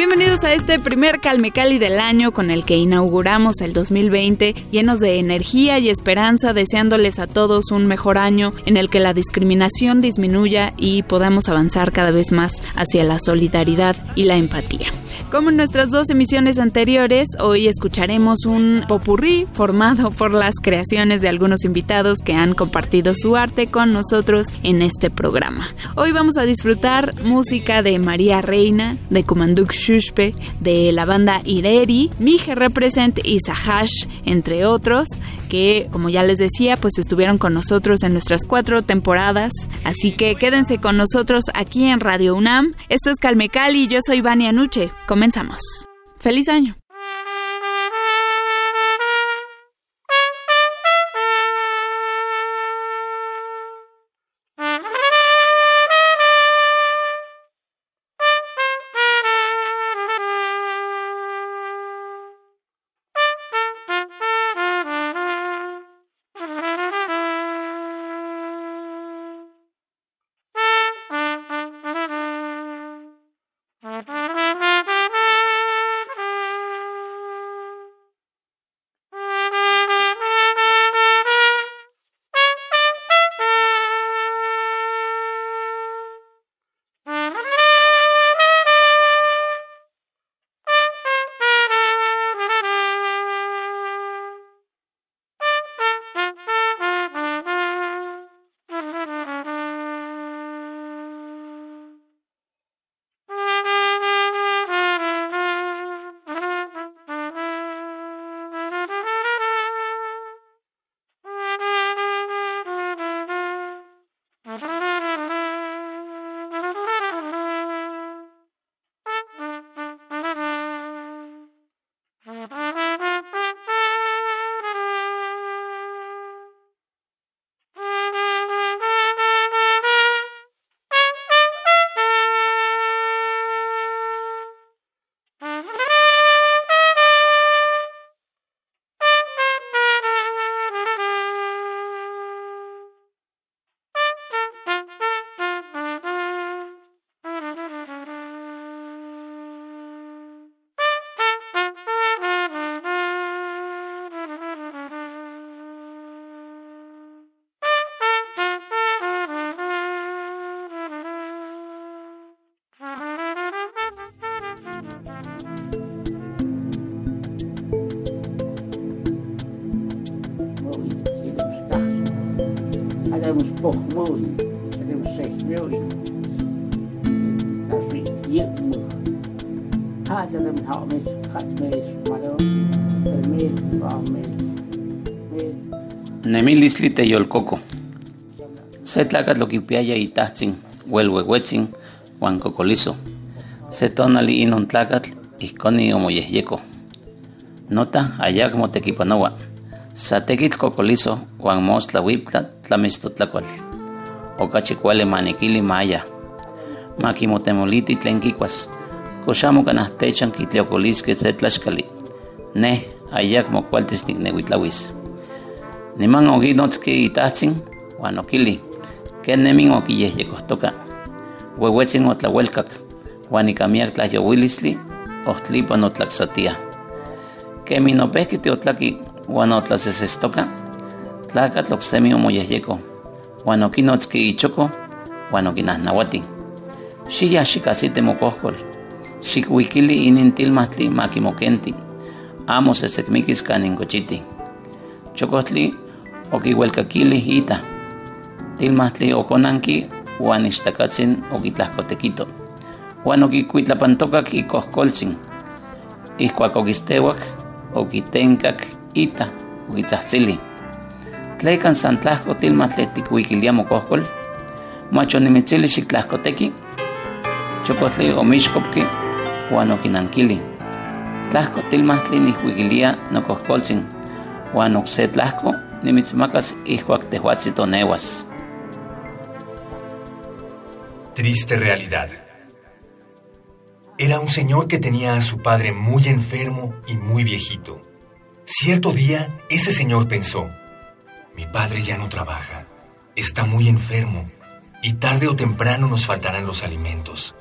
Bienvenidos a este primer Calme Cali del año con el que inauguramos el 2020, llenos de energía y esperanza, deseándoles a todos un mejor año en el que la discriminación disminuya y podamos avanzar cada vez más hacia la solidaridad y la empatía. Como en nuestras dos emisiones anteriores, hoy escucharemos un popurrí formado por las creaciones de algunos invitados que han compartido su arte con nosotros en este programa. Hoy vamos a disfrutar música de María Reina, de Kumanduk Shushpe, de la banda Ireri, Mije Represent y Sahash, entre otros, que como ya les decía, pues estuvieron con nosotros en nuestras cuatro temporadas. Así que quédense con nosotros aquí en Radio UNAM. Esto es Calmecali y yo soy Vania Nuche. Comenzamos. ¡Feliz año! Nemilisli teyolcoco. Se tlacatl loquipiaya itahtzin, huelhuehuetzin, huan cocolizo. Se tonali inon tlacatl, ihconi omoyehyeco. Nota ayacmo tequipanoa. Satequitl cocolizo, huan mostla huiptla tlamistotlacual. Ocachi cuale maniquili maya. Maquimotemoliti tlen quicuas. Coxamo canahtechan quitleocolisque se tlaxcali. Neh ayacmo cualtis nicnehuitlawis. Niman okinotski itahtzin, uan okili, ken nemin okiyehyekohtoka. Uehuetzin otlauelkak, uan ikamiak tlahyouilisli, ohtlipan otlaksatia. Kemin opehki tiotlaki uan otlasesestoka, tlakatl oksemi omoyehyeko, uan okinotski ichoko, uan okinahnawati. Xiya xikasite mokohkol, xikuikili inin tilmahtli makimokenti, amo sesekmikis kanin kochiti. Chokotli okiuelkakili ita. Tilmahtli okonanki uan ixtakatzin okitlahkotekito. Uan okikuitlapantokak ikohkoltzin. Ihkuak okistewak, okitenkak ita, okitzahtsili. Tlekan san tlahko tilmahtli tikuikilia mokohkol, mach onimitzili xiktlahkoteki, chokotli omixkopki uan okinankili. Tlahko tilmahtli nihkuikilia nokohkoltzin, uan okse tlahko nimitzmakas ihkuak tehuatzi tonewas. Triste realidad. Era un señor que tenía a su padre muy enfermo y muy viejito. Cierto día, ese señor pensó, mi padre ya no trabaja, está muy enfermo y tarde o temprano nos faltarán los alimentos.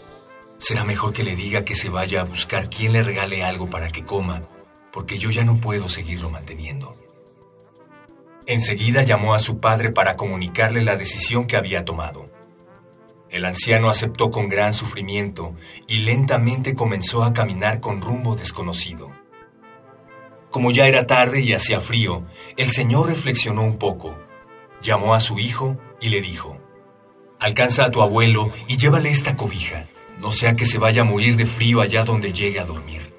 Será mejor que le diga que se vaya a buscar quien le regale algo para que coma, porque yo ya no puedo seguirlo manteniendo. Enseguida llamó a su padre para comunicarle la decisión que había tomado. El anciano aceptó con gran sufrimiento y lentamente comenzó a caminar con rumbo desconocido. Como ya era tarde y hacía frío, el señor reflexionó un poco, llamó a su hijo y le dijo, Alcanza a tu abuelo y llévale esta cobija, no sea que se vaya a morir de frío allá donde llegue a dormir.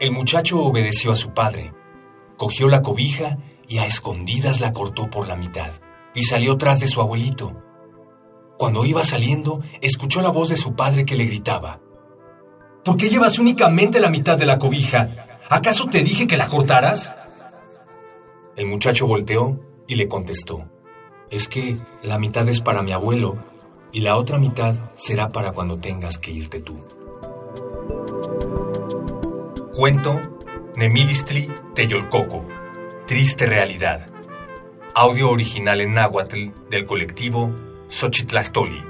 El muchacho obedeció a su padre, cogió la cobija y a escondidas la cortó por la mitad y salió tras de su abuelito. Cuando iba saliendo, escuchó la voz de su padre que le gritaba. ¿Por qué llevas únicamente la mitad de la cobija? ¿Acaso te dije que la cortaras? El muchacho volteó y le contestó. Es que la mitad es para mi abuelo y la otra mitad será para cuando tengas que irte tú. Cuento Nemilistli Teyolcoco. Triste realidad. Audio original en náhuatl del colectivo Xochitlactoli.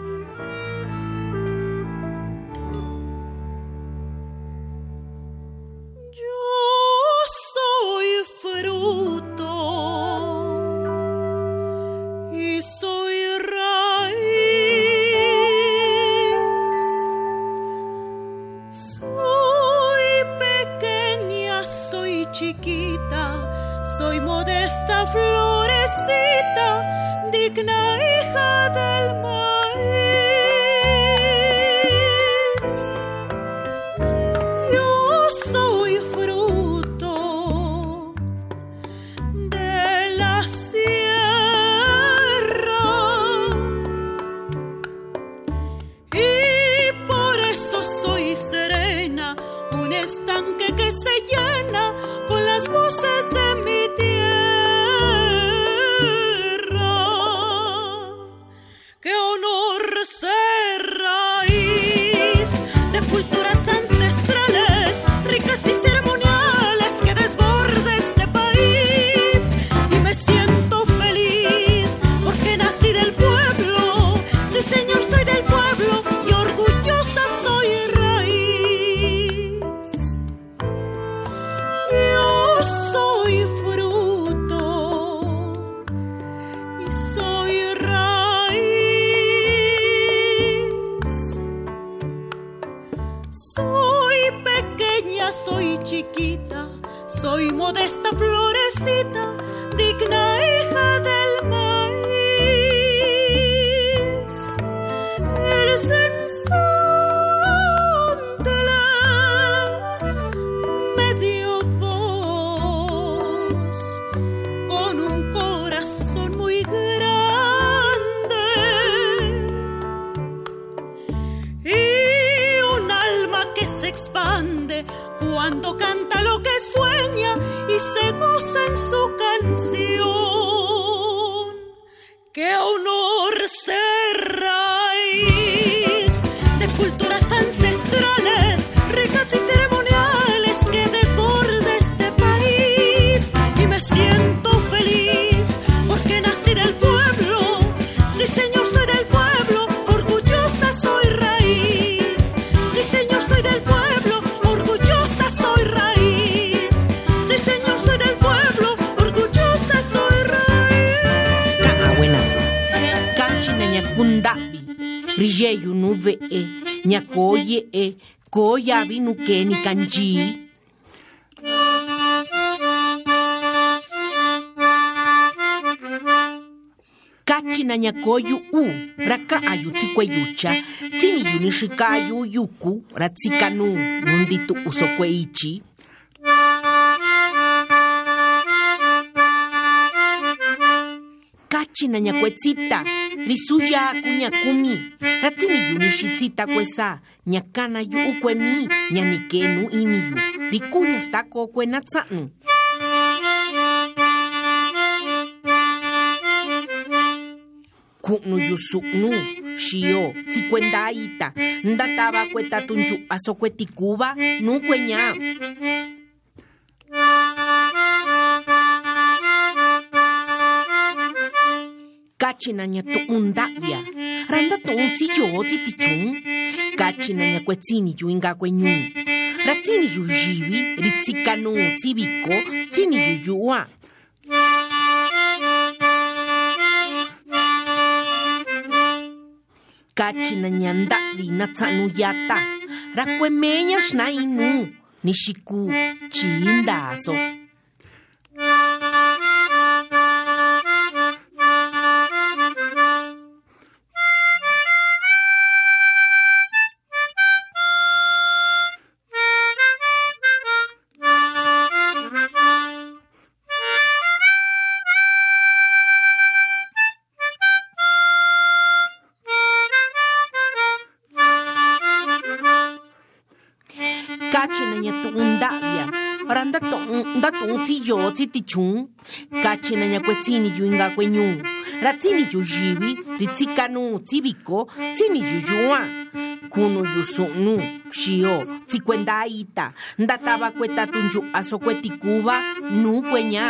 Soy modesta florecita, Rijeyu nuve e. Nyakoye e. Koyabi nukeni kanji. Kachina nyakoyu u. Raka ayu tsikwe Tsini yunishikayu yuku. Ratsikanu. Nunditu usokwe china ñakuetzita risuya aku ñakumi ratziniyun ixitzita kuesa ñakanayu ukuemi ñanikenu iniyu rikuyastako okuenatza'nu ku'nu yusu'nu xio tsikuendaita ndatava kuetatunchu'a sokuetikuva nukueña kachinaña to'ondaya randatotsi yotsi tichun kachinaña kuetsiniyu inka kueñun ratsiniyu yivi ritsikanotsi viko tsiniyu yu'a kachinaña ndavi natsanu yata. Rakuemeña xna inu. Nixiku chindaso siti chun kachina ñakuetsini yu inga kueñu ratsini yu yivi ritsikanu tsiviko tsini yu yuan kunu yu su'nu xio tsikuenda ita ndatava kuetatun yu'aso kuetikuva nu kueña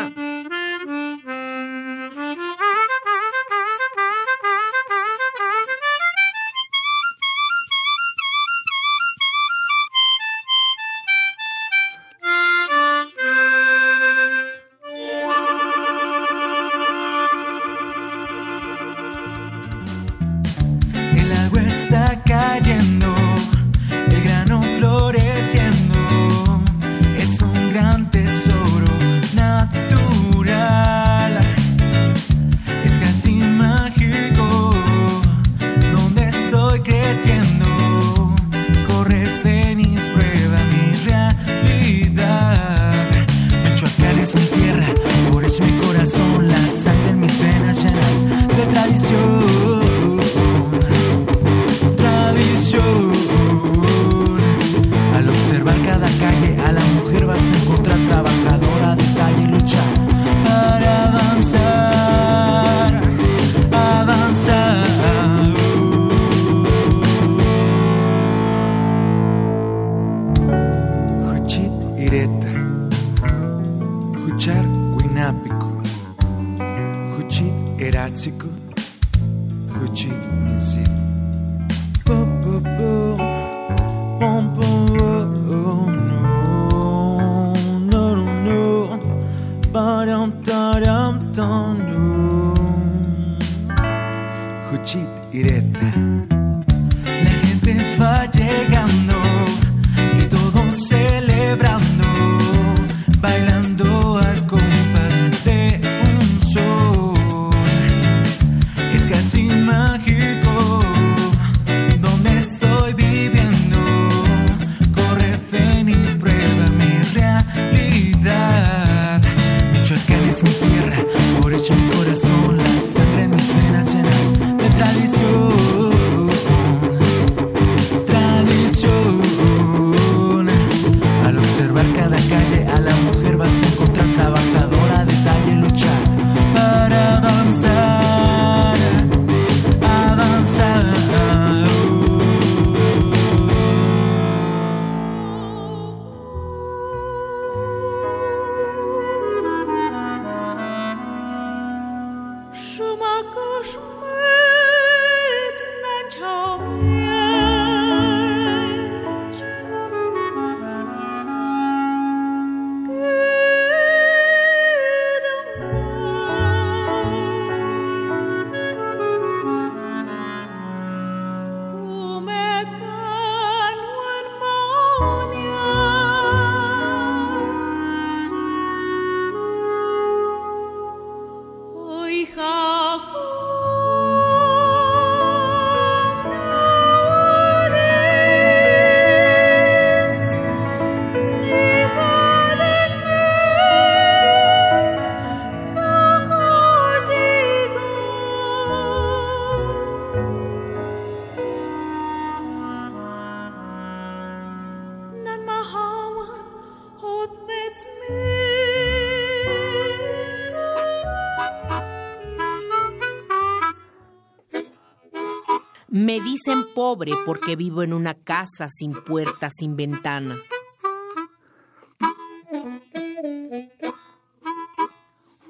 Me dicen pobre porque vivo en una casa sin puerta, sin ventana.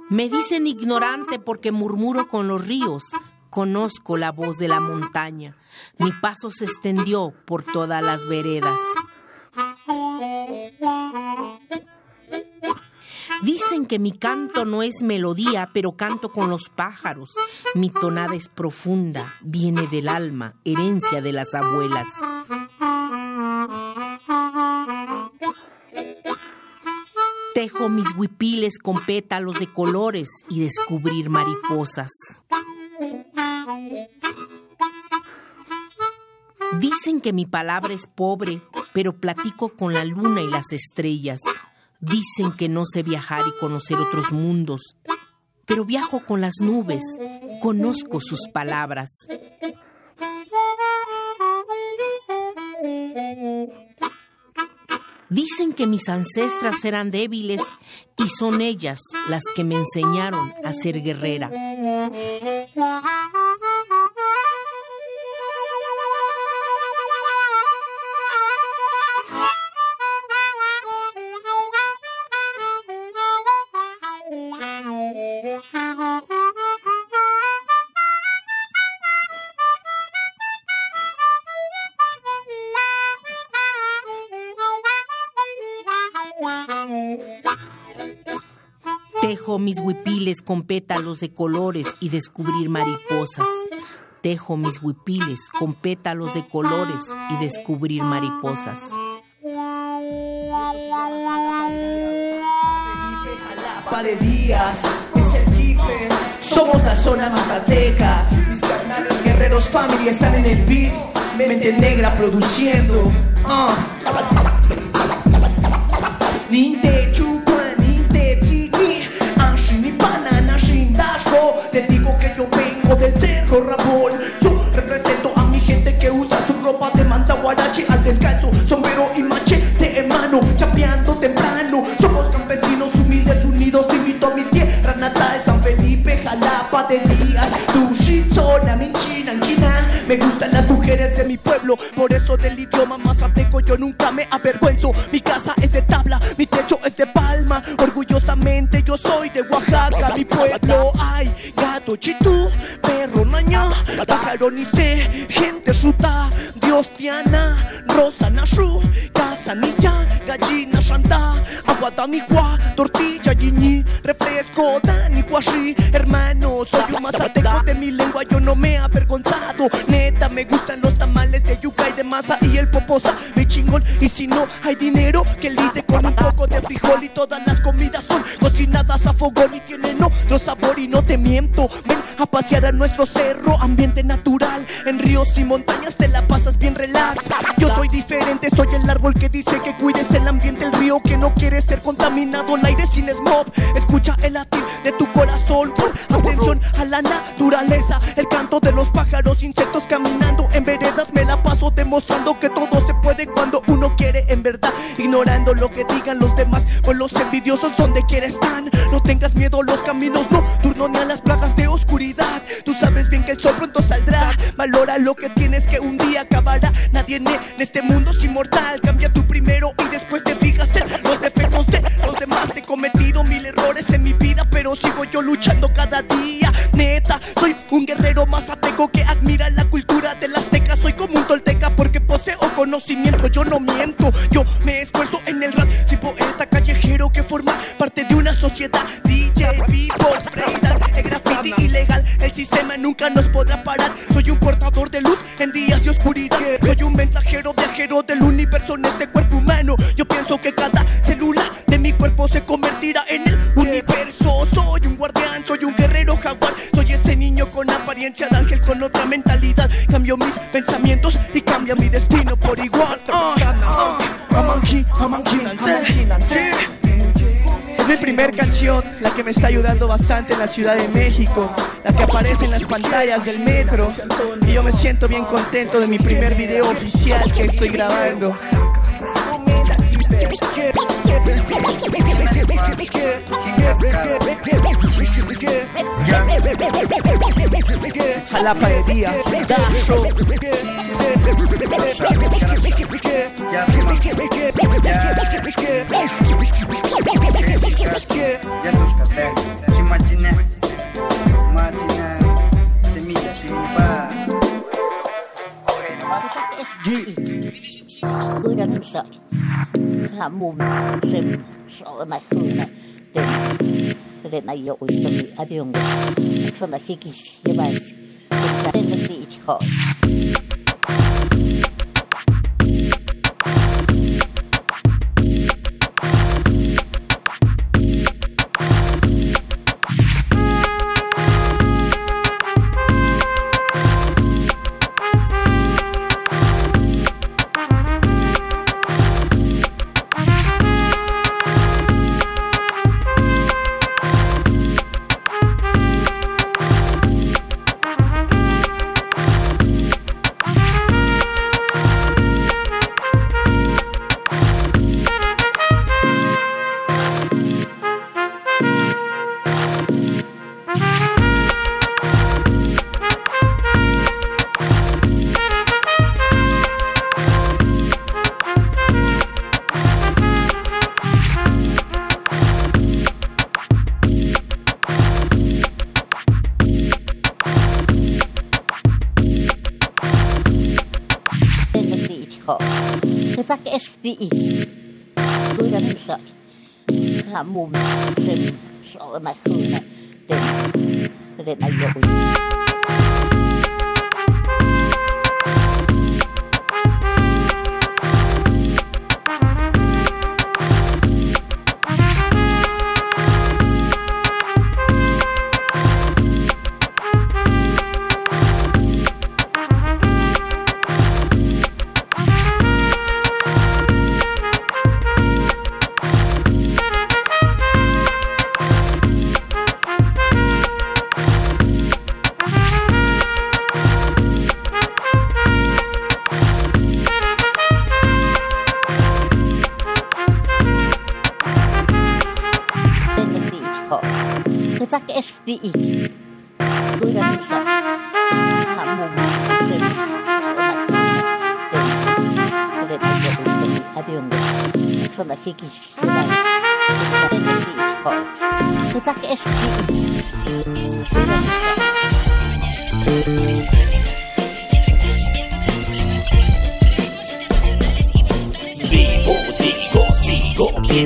Me dicen ignorante porque murmuro con los ríos, conozco la voz de la montaña. Mi paso se extendió por todas las veredas. Dicen que mi canto no es melodía, pero canto con los pájaros. Mi tonada es profunda, viene del alma, herencia de las abuelas. Tejo mis huipiles con pétalos de colores y descubrir mariposas. Dicen que mi palabra es pobre, pero platico con la luna y las estrellas. Dicen que no sé viajar y conocer otros mundos, pero viajo con las nubes, conozco sus palabras. Dicen que mis ancestras eran débiles y son ellas las que me enseñaron a ser guerrera. Tejo mis huipiles con pétalos de colores y descubrir mariposas. Tejo mis huipiles con pétalos de colores y descubrir mariposas. de días, es el jipe. Somos la zona mazateca. Mis carnales guerreros family están en el beat. Mente negra produciendo. Uh. Ninte chupa, ninte tiki. Ashini banana, shindasho. Te digo que yo vengo del cerro Rabón. Yo represento a mi gente que usa su ropa de manta guarachi al descalzo. Sombrero y machete en mano, chapeando temprano. Somos campesinos humildes unidos. Te invito a mi tierra natal, San Felipe, Jalapa de días. Tushizona, Minchina, China. Me gustan las mujeres de mi pueblo, por eso del idioma mazateco yo nunca me avergüenzo. Soy de Oaxaca, mi pueblo. Ay, gato chitú, perro naña, pájaro ni sé, gente ruta, Dios tiana, rosa nashu, casa nilla, gallina shanta, agua damigua, tortilla yiñi, refresco dani guashi, hermano, soy un mazateco de mi lengua, yo no me he avergonzado, neta, me gustan los tamales y el poposa, me chingón, y si no hay dinero, que lide con un poco de frijol y todas las comidas son cocinadas a fogón y tienen otro sabor y no te miento, ven a pasear a nuestro cerro, ambiente natural, en ríos y montañas te la pasas bien relax, yo soy diferente, soy el árbol que dice que cuides el ambiente, el río que no quiere ser contaminado, el aire sin smog, escucha el latir de tu corazón, atención a la naturaleza, el canto de los pájaros, insectos caminando demostrando que todo se puede cuando uno quiere en verdad, ignorando lo que digan los demás, pues los envidiosos donde quiera están, no tengas miedo a los caminos nocturnos ni a las plagas de oscuridad, tú sabes bien que el sol pronto saldrá, valora lo que tienes que un día acabará, nadie en este mundo es inmortal, cambia tú primero y después te fijas en los defectos de los demás, he cometido mil errores en mi vida, pero sigo yo luchando cada día, neta, soy un guerrero mazateco que yo no miento, yo me esfuerzo en el rap, soy poeta callejero que forma parte de una sociedad, DJ, breakdance, el graffiti ilegal, el sistema nunca nos podrá parar, soy un portador de luz en días de oscuridad, bastante en la Ciudad de México, la que aparece en las pantallas del metro. Y yo me siento bien contento de mi primer video oficial que estoy grabando. Jalapa de día, not moving. Say, swallow my food. Then, then I always tell me, I don't know. So, I think it's your life. It's definitely it's hard.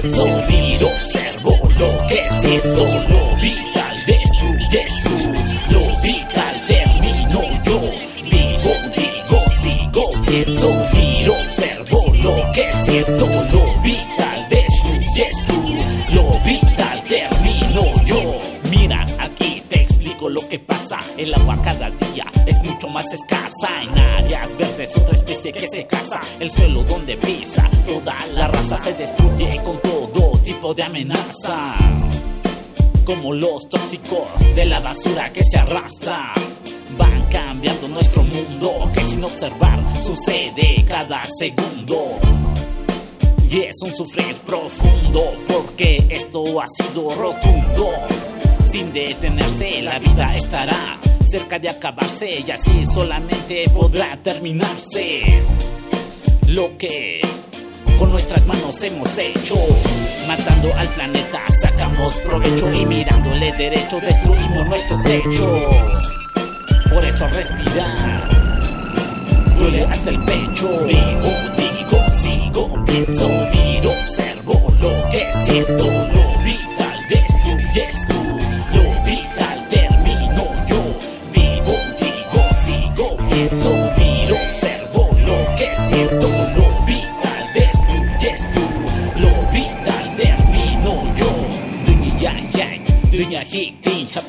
Pienso, miro, observo lo que siento, lo vital destruyes tú, lo vital termino yo. Vivo, digo, sigo, pienso, miro, observo lo que siento, lo vital destruyes tú, lo vital termino yo. Mira, aquí te explico lo que pasa. El agua cada día es mucho más escasa. En áreas verdes otra especie que se El suelo donde pisa toda la raza se destruye con todo tipo de amenaza. Como los tóxicos de la basura que se arrastra. Van cambiando nuestro mundo que sin observar sucede cada segundo. Y es un sufrir profundo porque esto ha sido rotundo. Sin detenerse la vida estará cerca de acabarse y así solamente podrá terminarse. Lo que con nuestras manos hemos hecho. Matando al planeta sacamos provecho y mirándole derecho destruimos nuestro techo. Por eso respirar duele hasta el pecho. Vivo, digo, sigo, pienso, miro, observo lo que siento.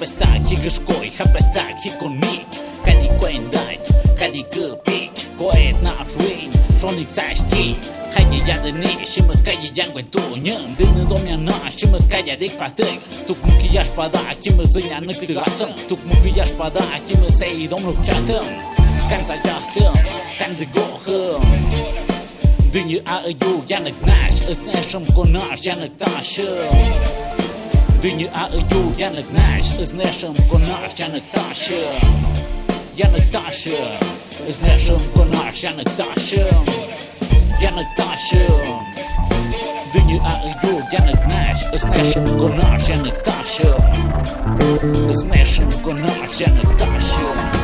Hapestak higaskoi, hapestak hikonmik Kadi kuen dait, kadi kupik Koet na ruin, tronik sashti Kaya yadani, shimas kaya yangwen tu Nyam dini domya na, shimas kaya dik patik Tuk muki yash pada, shimas zinya nikigasam Tuk muki yash pada, shimas ei dom ruchatam Kan sa yahtam, kan zigoham Dini a ayu, yanak nash, is nasham konash, yanak tasham Dünyayı uyanık naş Özneşim konaş yanık taşım Yanık taşım Özneşim konaş yanık taşım Yanık taşım Dünyayı uyanık naş Özneşim konaş yanık taşım Özneşim konaş yanık taşım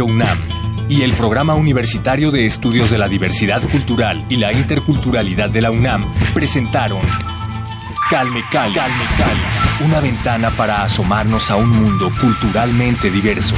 UNAM y el Programa Universitario de Estudios de la Diversidad Cultural y la Interculturalidad de la UNAM presentaron Calme Calme Cali, una ventana para asomarnos a un mundo culturalmente diverso.